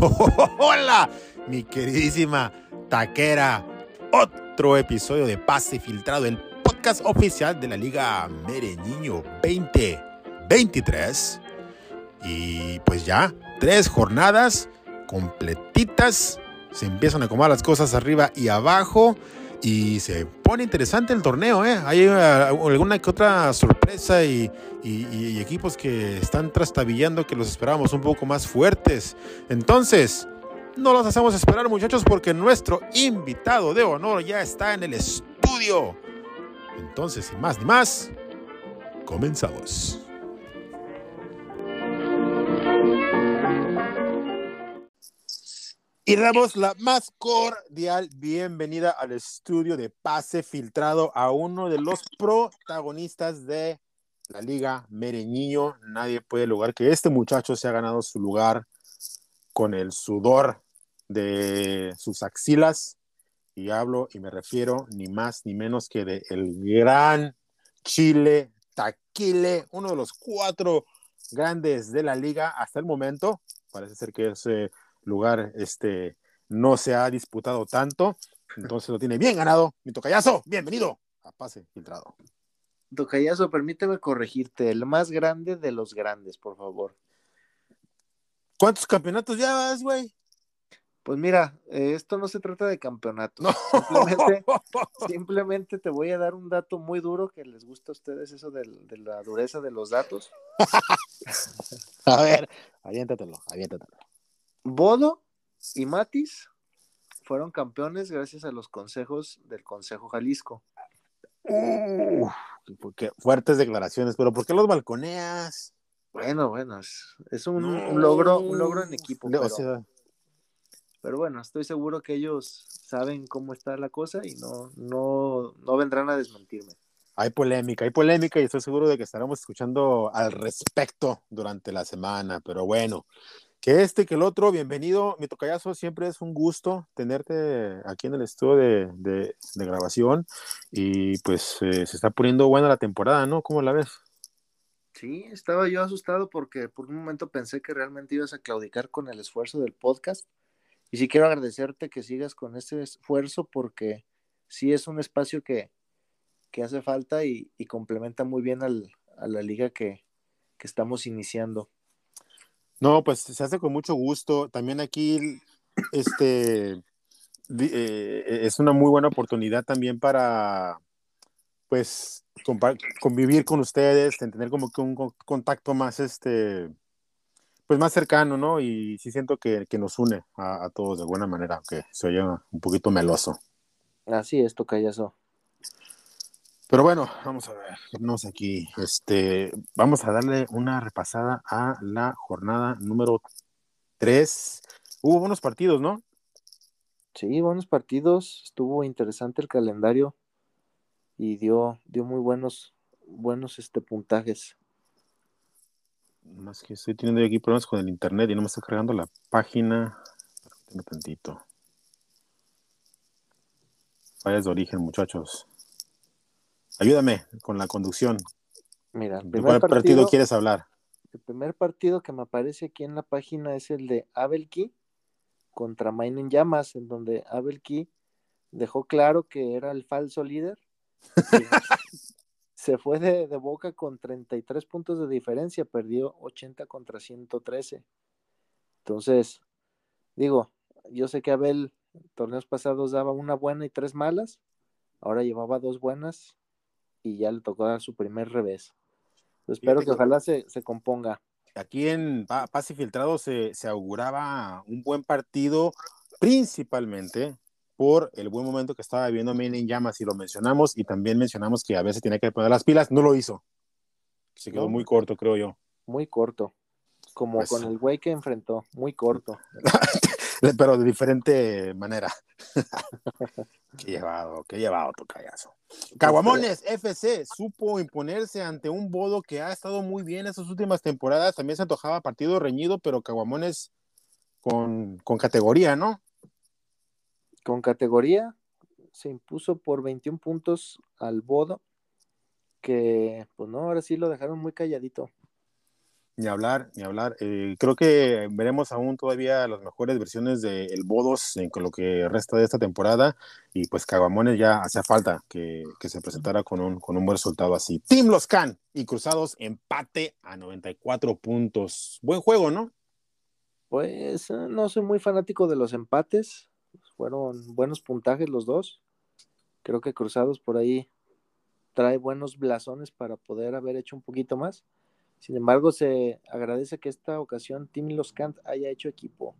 Hola, mi queridísima taquera. Otro episodio de Pase Filtrado, el podcast oficial de la Liga Mereñiño 2023. Y pues ya, tres jornadas completitas. Se empiezan a acomodar las cosas arriba y abajo. Y se pone interesante el torneo, ¿eh? Hay uh, alguna que otra sorpresa y, y, equipos que están trastabillando que los esperábamos un poco más fuertes. Entonces, no los hacemos esperar, muchachos, porque nuestro invitado de honor ya está en el estudio. Entonces, sin más ni más, comenzamos. Y damos la más cordial bienvenida al estudio de pase filtrado a uno de los protagonistas de la Liga Mereñiño. Nadie puede lograr que este muchacho se ha ganado su lugar con el sudor de sus axilas. Y hablo y me refiero ni más ni menos que de el gran Chile Taquile, uno de los cuatro grandes de la liga hasta el momento. Parece ser que es lugar este, no se ha disputado tanto, entonces lo tiene bien ganado. Mi tocayazo, bienvenido a Pase Filtrado. Tocayazo, permíteme corregirte, el más grande de los grandes, por favor. ¿Cuántos campeonatos llevas, güey? Pues mira, esto no se trata de campeonatos. Simplemente, te voy a dar un dato muy duro que les gusta a ustedes, eso de, de la dureza de los datos. a ver, aviéntatelo, aviéntatelo. Bodo y Matis fueron campeones gracias a los consejos del Consejo Jalisco. fuertes declaraciones, pero ¿por qué los balconeas? Bueno, bueno, es, un, logro, un logro en equipo. Pero, bueno, estoy seguro que ellos saben cómo está la cosa y no, no, no vendrán a desmentirme. Hay polémica, hay polémica y estoy seguro de que estaremos escuchando al respecto durante la semana, pero bueno, que este, que el otro, bienvenido, mi tocayazo, siempre es un gusto tenerte aquí en el estudio de, grabación y pues eh, se está poniendo buena la temporada, ¿no? ¿Cómo la ves? Sí, estaba yo asustado porque por un momento pensé que realmente ibas a claudicar con el esfuerzo del podcast y sí quiero agradecerte que sigas con ese esfuerzo porque sí es un espacio que, hace falta y, complementa muy bien al, a la liga que, que estamos iniciando. No, pues se hace con mucho gusto. También aquí, este, eh, es una muy buena oportunidad también para, pues, convivir con ustedes, tener como que un contacto más, este, pues más cercano, ¿no? Y sí siento que, nos une a, todos de buena manera, aunque se oye un poquito meloso. Así es, tocayazo. Pero bueno, vamos a ver, vamos aquí. Este, vamos a darle una repasada a la jornada número 3. Hubo buenos partidos, ¿no? Sí, buenos partidos. Estuvo interesante el calendario y dio, dio muy buenos, buenos este, puntajes. Más que estoy teniendo aquí problemas con el internet y no me está cargando la página. Un tantito. Fallas de origen, muchachos. Ayúdame con la conducción. Mira, ¿de cuál partido, quieres hablar? El primer partido que me aparece aquí en la página es el de Abelki contra Mainen Llamas, en donde Abelki dejó claro que era el falso líder. se fue de, de, boca con 33 puntos de diferencia, perdió 80 contra 113. Entonces, digo, yo sé que Abel torneos pasados daba una buena y tres malas, ahora llevaba dos buenas y ya le tocó dar su primer revés. espero que ojalá se, componga. Aquí en Pase Filtrado se, auguraba un buen partido, principalmente por el buen momento que estaba viviendo Maine en llamas y lo mencionamos y también mencionamos que a veces tiene que poner las pilas, no lo hizo. Se quedó muy corto, creo yo. Muy corto. Como pues con el güey que enfrentó, muy corto. pero de diferente manera. qué llevado, qué llevado tu callazo. Caguamones FC supo imponerse ante un Bodo que ha estado muy bien estas últimas temporadas. También se antojaba partido reñido, pero Caguamones con, con categoría, ¿no? Con categoría se impuso por 21 puntos al Bodo, que pues no, ahora sí lo dejaron muy calladito. Ni hablar, ni hablar. Eh, creo que veremos aún todavía las mejores versiones del el Bodos en lo que resta de esta temporada. Y pues Caguamones ya hacía falta que, se presentara con un, con un buen resultado así. Team Los Can y Cruzados empate a 94 puntos. Buen juego, ¿no? Pues eh, no soy muy fanático de los empates. Fueron buenos puntajes los dos. Creo que Cruzados por ahí trae buenos blasones para poder haber hecho un poquito más. Sin embargo, se agradece que esta ocasión Tim Los Cant haya hecho equipo.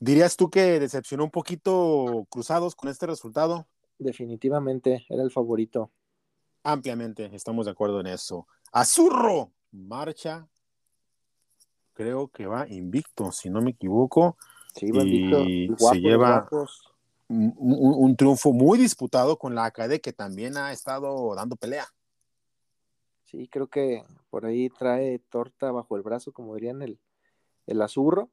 ¿Dirías tú que decepcionó un poquito Cruzados con este resultado? Definitivamente, era el favorito. Ampliamente, estamos de acuerdo en eso. Azurro, marcha, creo que va invicto, si no me equivoco. Sí, va y se lleva un, un, triunfo muy disputado con la ACADE, que también ha estado dando pelea. Sí, creo que por ahí trae torta bajo el brazo, como dirían el, el azurro.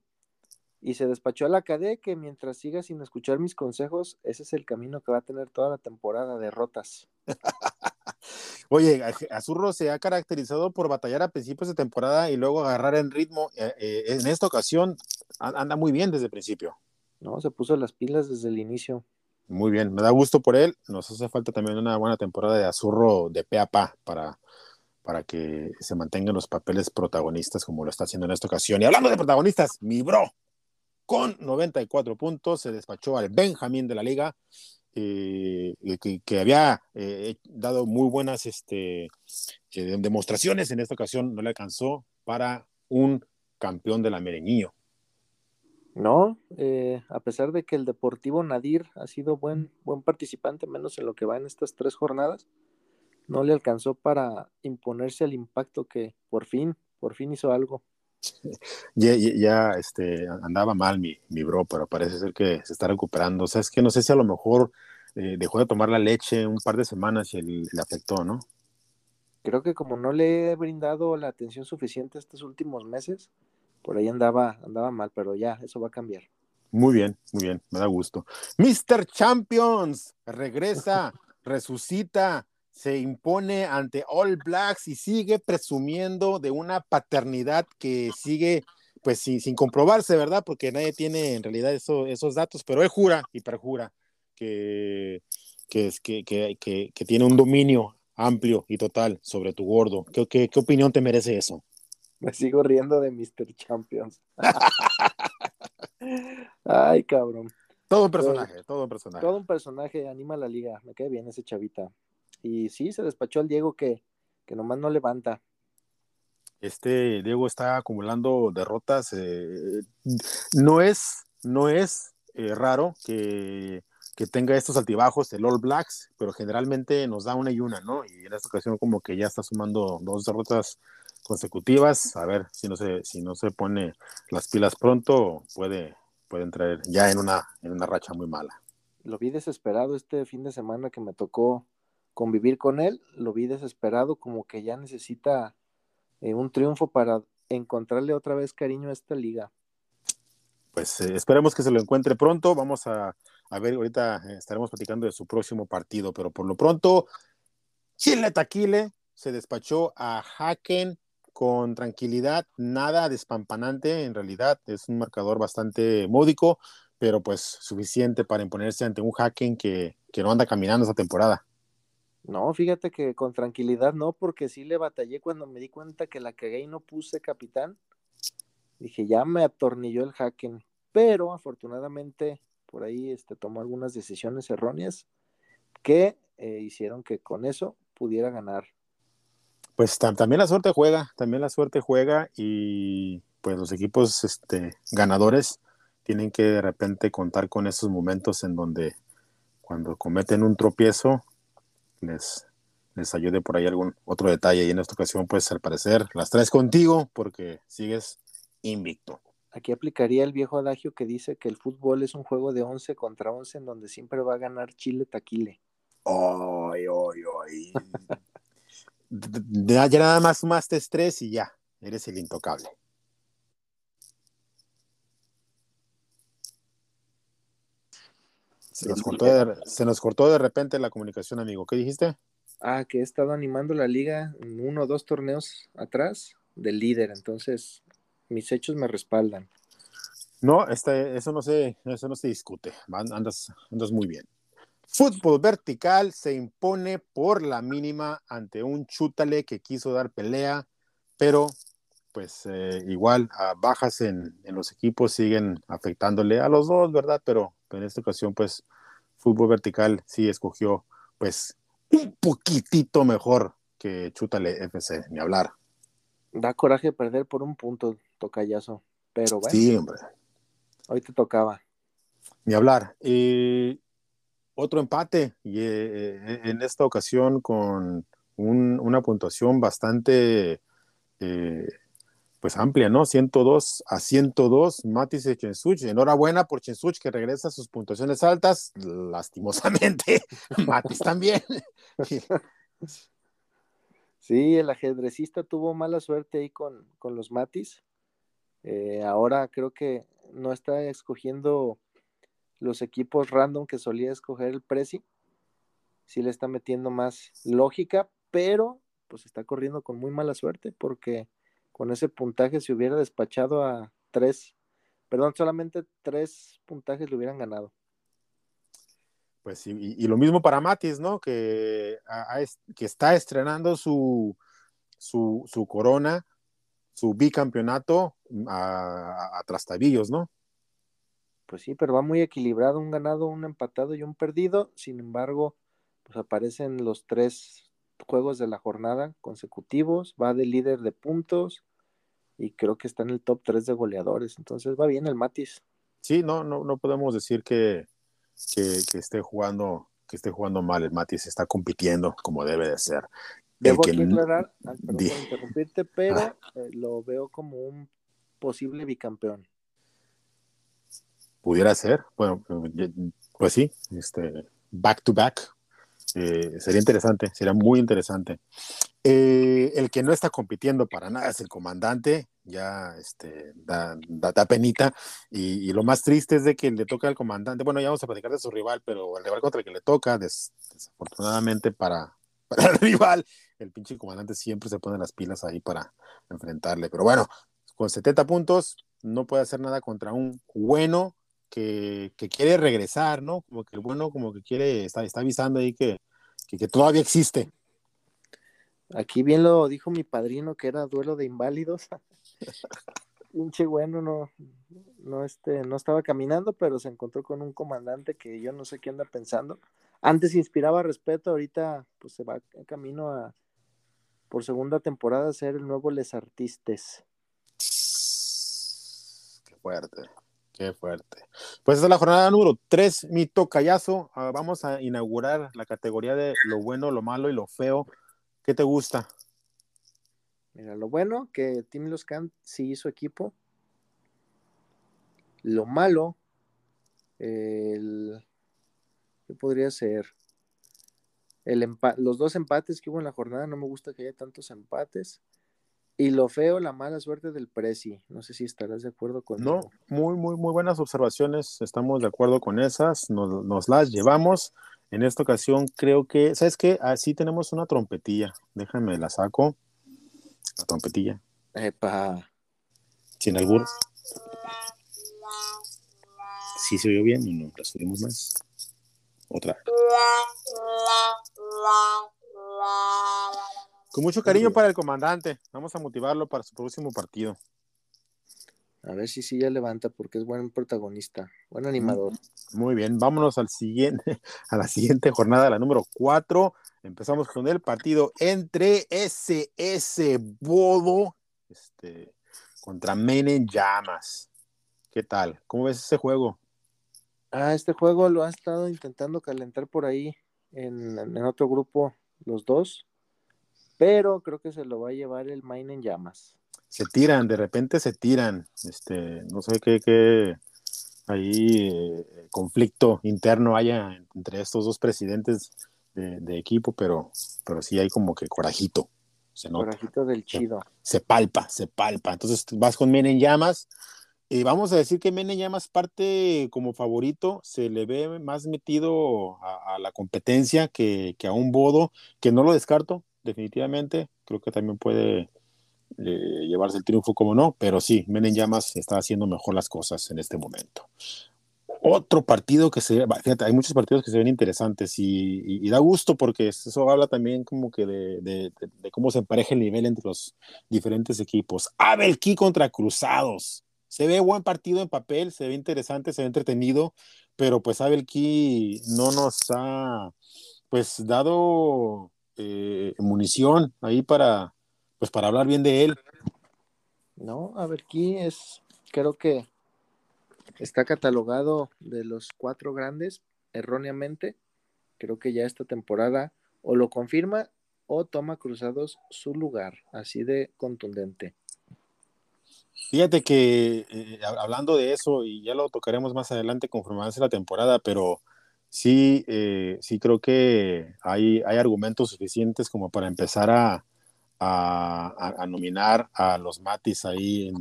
Y se despachó a la cadena que mientras siga sin escuchar mis consejos, ese es el camino que va a tener toda la temporada, derrotas. Oye, Azurro se ha caracterizado por batallar a principios de temporada y luego agarrar en ritmo. Eh, eh, en esta ocasión anda muy bien desde el principio. No, se puso las pilas desde el inicio. Muy bien, me da gusto por él. Nos hace falta también una buena temporada de Azurro de pe a pa para, para que se mantengan los papeles protagonistas como lo está haciendo en esta ocasión. Y hablando de protagonistas, mi bro, con 94 puntos, se despachó al Benjamín de la liga, eh, que, había eh, dado muy buenas este, eh, demostraciones. En esta ocasión no le alcanzó para un campeón de la Mereñillo. No, a pesar de que el Deportivo Nadir ha sido buen, buen participante, menos en lo que va en estas tres jornadas, no le alcanzó para imponerse el impacto que por fin, por fin hizo algo. Ya, ya, este, andaba mal mi, mi, bro, pero parece ser que se está recuperando. O sea, es que no sé si a lo mejor eh, dejó de tomar la leche un par de semanas y le afectó, ¿no? Creo que como no le he brindado la atención suficiente estos últimos meses, por ahí andaba, andaba mal, pero ya, eso va a cambiar. Muy bien, muy bien, me da gusto. Mr. Champions regresa, resucita, se impone ante All Blacks y sigue presumiendo de una paternidad que sigue pues sin, sin comprobarse, ¿verdad? Porque nadie tiene en realidad esos datos, pero él jura y perjura que, que, que, que, que, tiene un dominio amplio y total sobre tu gordo. ¿Qué, qué, qué opinión te merece eso? Me sigo riendo de Mr. Champions. Ay, cabrón. Todo un personaje, todo un personaje. Todo un personaje, anima la liga. Me cae bien ese chavita. Y sí, se despachó al Diego que, que nomás no levanta. Este Diego está acumulando derrotas. Eh, no es, no es eh, raro que, que, tenga estos altibajos el All Blacks, pero generalmente nos da una y una, ¿no? Y en esta ocasión como que ya está sumando dos derrotas consecutivas. A ver si no se, si no se pone las pilas pronto, puede, puede entrar ya en una, en una racha muy mala. Lo vi desesperado este fin de semana que me tocó convivir con él, lo vi desesperado, como que ya necesita eh, un triunfo para encontrarle otra vez cariño a esta liga. Pues eh, esperemos que se lo encuentre pronto. Vamos a, ver, ahorita eh, estaremos platicando de su próximo partido, pero por lo pronto, Chile Taquile se despachó a Haken con tranquilidad, nada despampanante en realidad, es un marcador bastante módico, pero pues suficiente para imponerse ante un Haken que, que no anda caminando esta temporada. No, fíjate que con tranquilidad no, porque sí le batallé cuando me di cuenta que la cagué y no puse capitán. Dije, ya me atornilló el hacken, pero afortunadamente por ahí este, tomó algunas decisiones erróneas que eh, hicieron que con eso pudiera ganar. Pues también la suerte juega, también la suerte juega y pues los equipos este, ganadores tienen que de repente contar con esos momentos en donde cuando cometen un tropiezo les, les ayude por ahí algún otro detalle. Y en esta ocasión, pues al parecer, las traes contigo porque sigues invicto. Aquí aplicaría el viejo adagio que dice que el fútbol es un juego de 11 contra 11 en donde siempre va a ganar Chile Taquile. Ay, ay, ay. ya, nada más más te estrés y ya, eres el intocable. Se nos, cortó de, se nos cortó de repente la comunicación, amigo. ¿Qué dijiste? Ah, que he estado animando la liga uno o dos torneos atrás del líder, entonces mis hechos me respaldan. No, este, eso no se, eso no se discute. Andas, andas muy bien. Fútbol vertical se impone por la mínima ante un chútale que quiso dar pelea, pero pues eh, igual a bajas en, en, los equipos siguen afectándole a los dos, ¿verdad? Pero en esta ocasión pues fútbol vertical sí escogió pues un poquitito mejor que chútale FC, ni hablar. Da coraje perder por un punto, tocayazo, pero bueno. Sí, hombre. Hoy te tocaba. Ni hablar. y otro empate, y eh, en esta ocasión con una puntuación bastante eh, pues amplia, ¿no? 102 a 102, Matis y Chensuch. Enhorabuena por Chensuch que regresa a sus puntuaciones altas. Lastimosamente, Matis también. sí, el ajedrecista tuvo mala suerte ahí con, con los Matis. Eh, ahora creo que no está escogiendo los equipos random que solía escoger el Prezi. Sí le está metiendo más lógica, pero pues está corriendo con muy mala suerte porque con ese puntaje se hubiera despachado a tres, perdón, solamente tres puntajes le hubieran ganado. Pues sí, y, lo mismo para Matis, ¿no? Que, que está estrenando su, su, su corona, su bicampeonato a, a, trastabillos, ¿no? Pues sí, pero va muy equilibrado, un ganado, un empatado y un perdido. Sin embargo, pues aparecen los tres juegos de la jornada consecutivos, va de líder de puntos y creo que está en el top 3 de goleadores. Entonces va bien el Matis. Sí, no, no, no podemos decir que, que, esté jugando que esté jugando mal el Matis, está compitiendo como debe de ser. Debo que... aclarar, ah, perdón por interrumpirte, pero ah. eh, lo veo como un posible bicampeón. Pudiera ser, bueno, pues sí, este, back to back, eh, sería interesante, sería muy interesante. Eh, el que no está compitiendo para nada es el comandante, ya este, da, da, penita. Y, lo más triste es de que le toca al comandante, bueno, ya vamos a platicar de su rival, pero el rival contra el que le toca, desafortunadamente para, para el rival, el pinche comandante siempre se pone las pilas ahí para enfrentarle. Pero bueno, con 70 puntos no puede hacer nada contra un bueno que, que quiere regresar, ¿no? Como que el bueno como que quiere, está, está avisando ahí que, que, que todavía existe. Aquí bien lo dijo mi padrino que era duelo de inválidos. Pinche bueno, no, no, este, no estaba caminando, pero se encontró con un comandante que yo no sé qué anda pensando. Antes inspiraba respeto, ahorita pues se va en camino a por segunda temporada a ser el nuevo Les Artistes. Qué fuerte, qué fuerte. Pues esa es la jornada número 3, mi tocayazo. Ah, vamos a inaugurar la categoría de lo bueno, lo malo y lo feo ¿Qué te gusta? Mira, lo bueno que Tim Loscan sí hizo equipo. Lo malo, el, ¿qué podría ser? El los dos empates que hubo en la jornada, no me gusta que haya tantos empates. Y lo feo, la mala suerte del Prezi. No sé si estarás de acuerdo con No, muy, muy, muy buenas observaciones. Estamos de acuerdo con esas. Nos, nos las llevamos. En esta ocasión creo que, ¿sabes qué? Así tenemos una trompetilla. Déjame la saco. La trompetilla. Epa. Sin albur. ¿Sí se oyó bien o no? ¿La subimos más? Otra. Con mucho cariño para el comandante. Vamos a motivarlo para su próximo partido. A ver si sí ya levanta porque es buen protagonista, buen animador. Muy bien, vámonos al siguiente, a la siguiente jornada, la número 4. Empezamos con el partido entre SS Bodo este, contra Menen Llamas. ¿Qué tal? ¿Cómo ves ese juego? Ah, este juego lo ha estado intentando calentar por ahí en, en otro grupo los dos, pero creo que se lo va a llevar el Maine en llamas se tiran, de repente se tiran, este, no sé qué, qué ahí eh, conflicto interno haya entre estos dos presidentes de, equipo, pero, pero sí hay como que corajito. Se Corajito del chido. Se, palpa, se palpa. Entonces vas con Men en llamas. Y vamos a decir que Men en llamas parte como favorito, se le ve más metido a, la competencia que, que, a un bodo, que no lo descarto, definitivamente. Creo que también puede eh, llevarse el triunfo como no, pero sí, Menen Llamas está haciendo mejor las cosas en este momento. Otro partido que se, fíjate, hay muchos partidos que se ven interesantes y, da gusto porque eso habla también como que de, cómo se empareja el nivel entre los diferentes equipos. Abel Key contra Cruzados. Se ve buen partido en papel, se ve interesante, se ve entretenido, pero pues Abel Key no nos ha pues dado eh, munición ahí para, pues para hablar bien de él. No, a ver, aquí es, creo que está catalogado de los cuatro grandes erróneamente. Creo que ya esta temporada o lo confirma o toma Cruzados su lugar, así de contundente. Fíjate que eh, hablando de eso, y ya lo tocaremos más adelante conforme avance la temporada, pero sí, eh, sí creo que hay, hay argumentos suficientes como para empezar a, a, nominar a los Matis ahí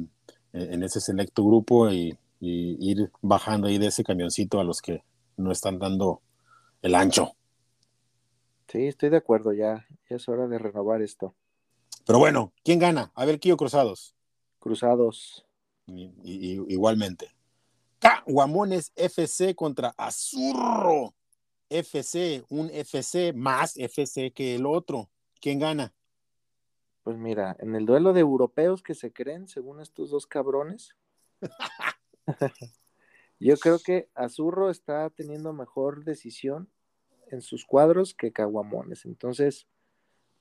en, ese selecto grupo y, ir bajando ahí de ese camioncito a los que no están dando el ancho. Sí, estoy de acuerdo, ya, es hora de renovar esto. Pero bueno, ¿quién gana? A ver, Kio Cruzados. Cruzados. igualmente. Caguamones FC contra Azurro FC, un FC más FC que el otro. ¿Quién gana? Pues mira, en el duelo de europeos que se creen, según estos dos cabrones, yo creo que Azurro está teniendo mejor decisión en sus cuadros que Caguamones. Entonces,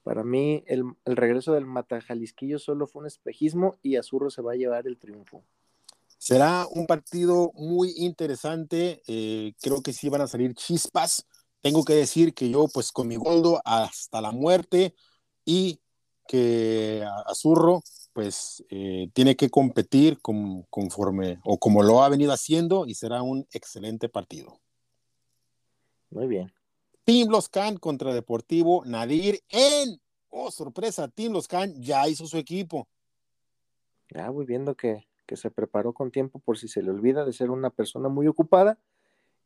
para mí, el, regreso del Matajalisquillo solo fue un espejismo y Azurro se va a llevar el triunfo. Será un partido muy interesante. Eh, creo que sí van a salir chispas. Tengo que decir que yo, pues con mi goldo hasta la muerte y que Azurro pues eh, tiene que competir conforme o como lo ha venido haciendo y será un excelente partido. Muy bien. Team Los Can contra Deportivo Nadir en, oh sorpresa, Team Los Can ya hizo su equipo. Ya voy viendo que, que se preparó con tiempo por si se le olvida de ser una persona muy ocupada.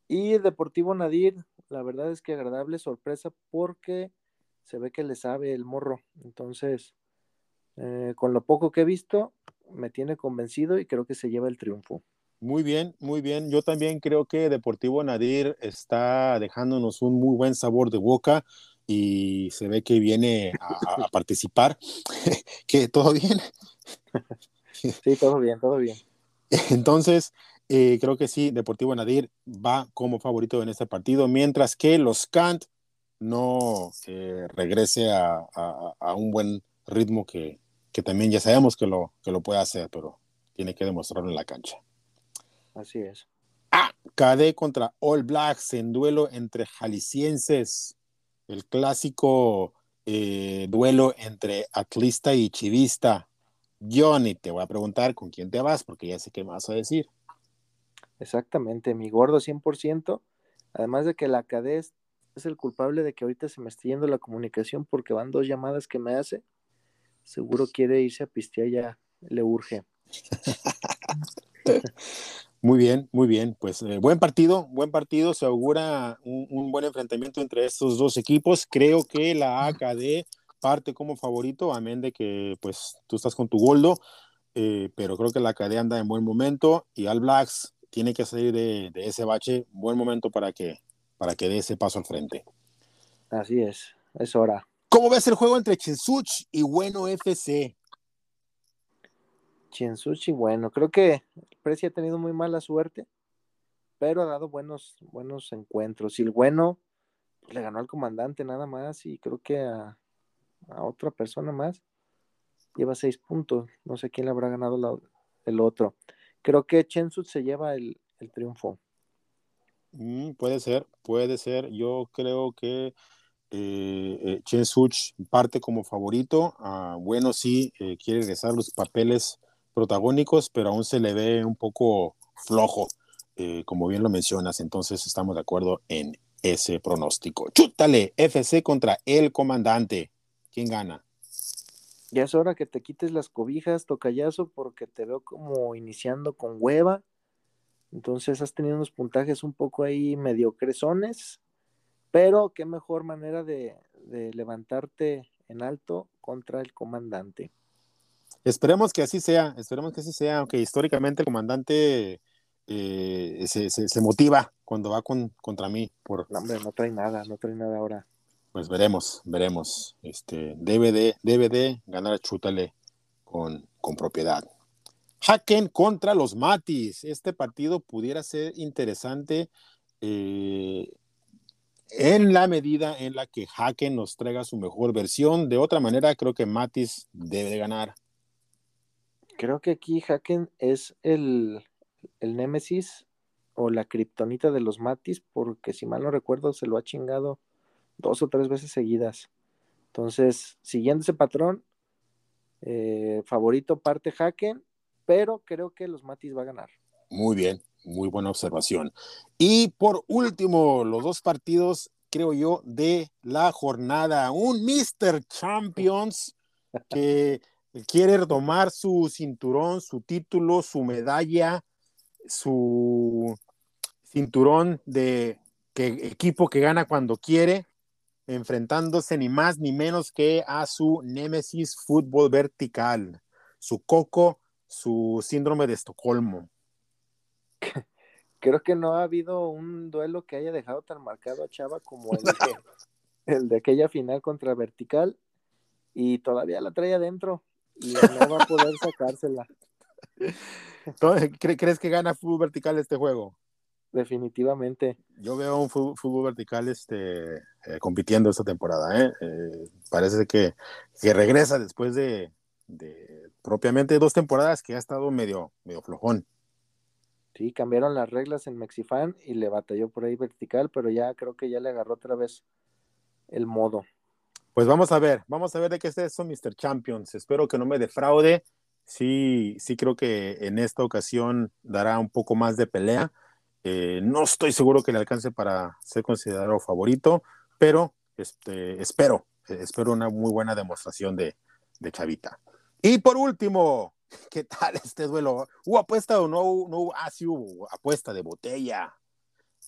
Y Deportivo Nadir, la verdad es que agradable sorpresa porque se ve que le sabe el morro. Entonces, eh, con lo poco que he visto, me tiene convencido y creo que se lleva el triunfo. Muy bien, muy bien. Yo también creo que Deportivo Nadir está dejándonos un muy buen sabor de boca y se ve que viene a, participar. que todo bien. sí, todo bien, todo bien. Entonces, eh, creo que sí, Deportivo Nadir va como favorito en este partido, mientras que los Kant no eh, regrese a, un buen ritmo que, también ya sabemos que lo, que lo puede hacer, pero tiene que demostrarlo en la cancha. Así es. Ah, KD contra All Blacks en duelo entre jaliscienses. El clásico eh, duelo entre atlista y chivista. Johnny, te voy a preguntar con quién te vas, porque ya sé qué vas a decir. Exactamente, mi gordo 100%. Además de que la KD es el culpable de que ahorita se me esté yendo la comunicación porque van dos llamadas que me hace. Seguro quiere irse a pistear ya, le urge. Muy bien, muy bien. Pues eh, buen partido, buen partido. Se augura un, buen enfrentamiento entre estos dos equipos. Creo que la AKD parte como favorito, amén de que pues tú estás con tu goldo, eh, pero creo que la AKD anda en buen momento y Al Blacks tiene que salir de, de ese bache. Buen momento para que para que dé ese paso al frente. Así es, es hora. ¿Cómo ves el juego entre Chinsuch y Bueno FC? Chinsuch y Bueno, creo que Preci ha tenido muy mala suerte, pero ha dado buenos, buenos encuentros. Y el Bueno pues, le ganó al comandante nada más y creo que a, otra persona más lleva seis puntos. No sé quién le habrá ganado el otro. Creo que Chinsuch se lleva el triunfo. Mm, puede ser, puede ser. Yo creo que eh, eh Chen parte como favorito. Ah, bueno, sí, eh, quiere regresar los papeles protagónicos, pero aún se le ve un poco flojo, eh, como bien lo mencionas. Entonces estamos de acuerdo en ese pronóstico. Chútale, FC contra el comandante. ¿Quién gana? Ya es hora que te quites las cobijas, tocayazo, porque te veo como iniciando con hueva entonces has tenido unos puntajes un poco ahí mediocresones, pero qué mejor manera de, levantarte en alto contra el comandante. Esperemos que así sea, esperemos que así sea, aunque históricamente el comandante eh, se, se, motiva cuando va con, contra mí. Por... No, hombre, no trae nada, no trae nada ahora. Pues veremos, veremos. Este, debe de, de ganar Chútale con, con propiedad. Haken contra los Matis. Este partido pudiera ser interesante eh, en la medida en la que Haken nos traiga su mejor versión. De otra manera, creo que Matis debe ganar. Creo que aquí Haken es el, el némesis o la kriptonita de los Matis, porque si mal no recuerdo, se lo ha chingado dos o tres veces seguidas. Entonces, siguiendo ese patrón, eh, favorito parte Haken, pero creo que los Matis va a ganar. Muy bien, muy buena observación. Y por último, los dos partidos, creo yo, de la jornada. Un Mr. Champions que quiere tomar su cinturón, su título, su medalla, su cinturón de que, equipo que gana cuando quiere, enfrentándose ni más ni menos que a su némesis fútbol vertical, su coco, su síndrome de Estocolmo. Creo que no ha habido un duelo que haya dejado tan marcado a Chava como el de, el de aquella final contra Vertical y todavía la trae adentro y no va a poder sacársela. ¿Crees que gana fútbol vertical este juego? Definitivamente. Yo veo un fútbol, vertical este, eh, compitiendo esta temporada. ¿eh? Eh, parece que, que, regresa después de, de, propiamente dos temporadas que ha estado medio, medio flojón. Sí, cambiaron las reglas en Mexifan y le batalló por ahí vertical, pero ya creo que ya le agarró otra vez el modo. Pues vamos a ver, vamos a ver de qué es eso, Mr. Champions. Espero que no me defraude. Sí, sí creo que en esta ocasión dará un poco más de pelea. Eh, no estoy seguro que le alcance para ser considerado favorito, pero este, espero, espero una muy buena demostración de, de Chavita. Y por último, ¿qué tal este duelo? ¿Hubo apuesta o no, no Ah, sí hubo apuesta de botella.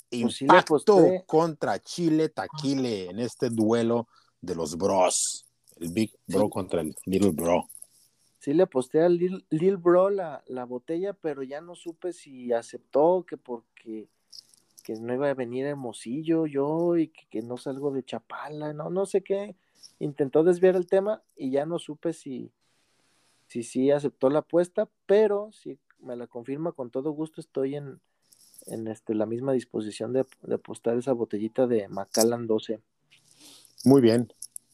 Pues Impacto contra Chile Taquile en este duelo de los bros. El Big Bro contra el Little Bro. Sí le aposté al Little, Bro la, botella, pero ya no supe si aceptó que porque que no iba a venir Hermosillo yo y que, no salgo de Chapala, no, no sé qué. Intentó desviar el tema y ya no supe si si sí aceptó la apuesta, pero si me la confirma con todo gusto, estoy en, en este, la misma disposición de, de apostar esa botellita de Macallan 12. Muy bien,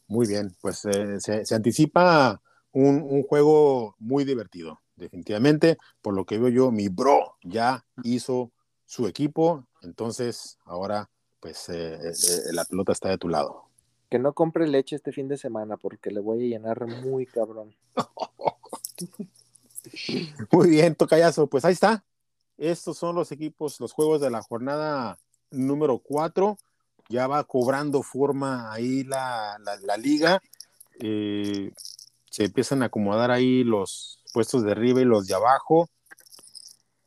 muy bien. Pues eh, se, anticipa un, juego muy divertido, definitivamente. Por lo que veo yo, mi bro ya hizo su equipo, entonces ahora pues eh, eh, la pelota está de tu lado. Que no compre leche este fin de semana porque le voy a llenar muy cabrón. muy bien, Tocayazo. Pues ahí está. Estos son los equipos, los juegos de la jornada número 4 ya va cobrando forma ahí la, liga. Eh, se empiezan a acomodar ahí los puestos de arriba y los de abajo.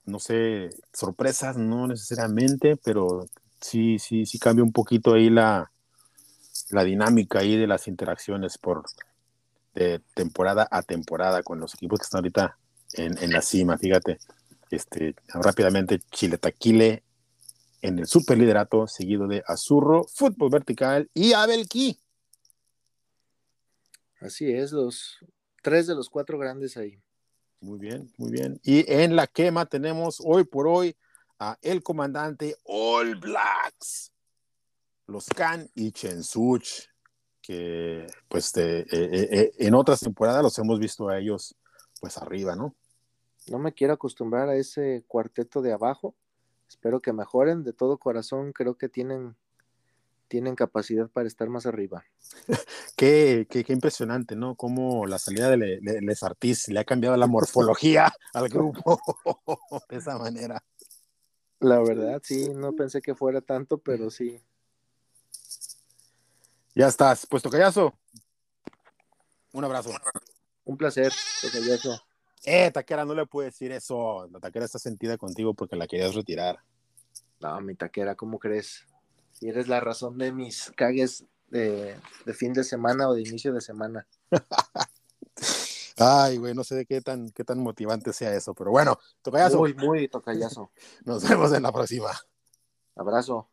No sé, sorpresas, no necesariamente, pero sí, sí, sí cambia un poquito ahí la, la dinámica ahí de las interacciones por de temporada a temporada con los equipos que están ahorita en, en la cima, fíjate. Este, rápidamente, Chile Taquile en el superliderato, seguido de Azurro, Fútbol Vertical y Abelki. Así es, los tres de los cuatro grandes ahí. Muy bien, muy bien. Y en la quema tenemos hoy por hoy a el comandante All Blacks, los Can y Chensuch, que pues eh, eh, eh, en otras temporadas los hemos visto a ellos pues arriba, ¿no? No me quiero acostumbrar a ese cuarteto de abajo, espero que mejoren de todo corazón, creo que tienen, tienen capacidad para estar más arriba. qué, qué, qué, impresionante, ¿no? Cómo la salida de, Les Artis le ha cambiado la morfología al grupo de esa manera. La verdad, sí, no pensé que fuera tanto, pero sí. Ya estás, puesto callazo. Un abrazo. Un placer, callazo. Eh, Taquera, no le puedo decir eso. La Taquera está sentida contigo porque la querías retirar. No, mi Taquera, ¿cómo crees? Si eres la razón de mis cagues de, fin de semana o de inicio de semana. Ay, güey, no sé de qué tan, qué tan motivante sea eso, pero bueno, tocayazo. Muy, muy tocayazo. Nos vemos en la próxima. Abrazo.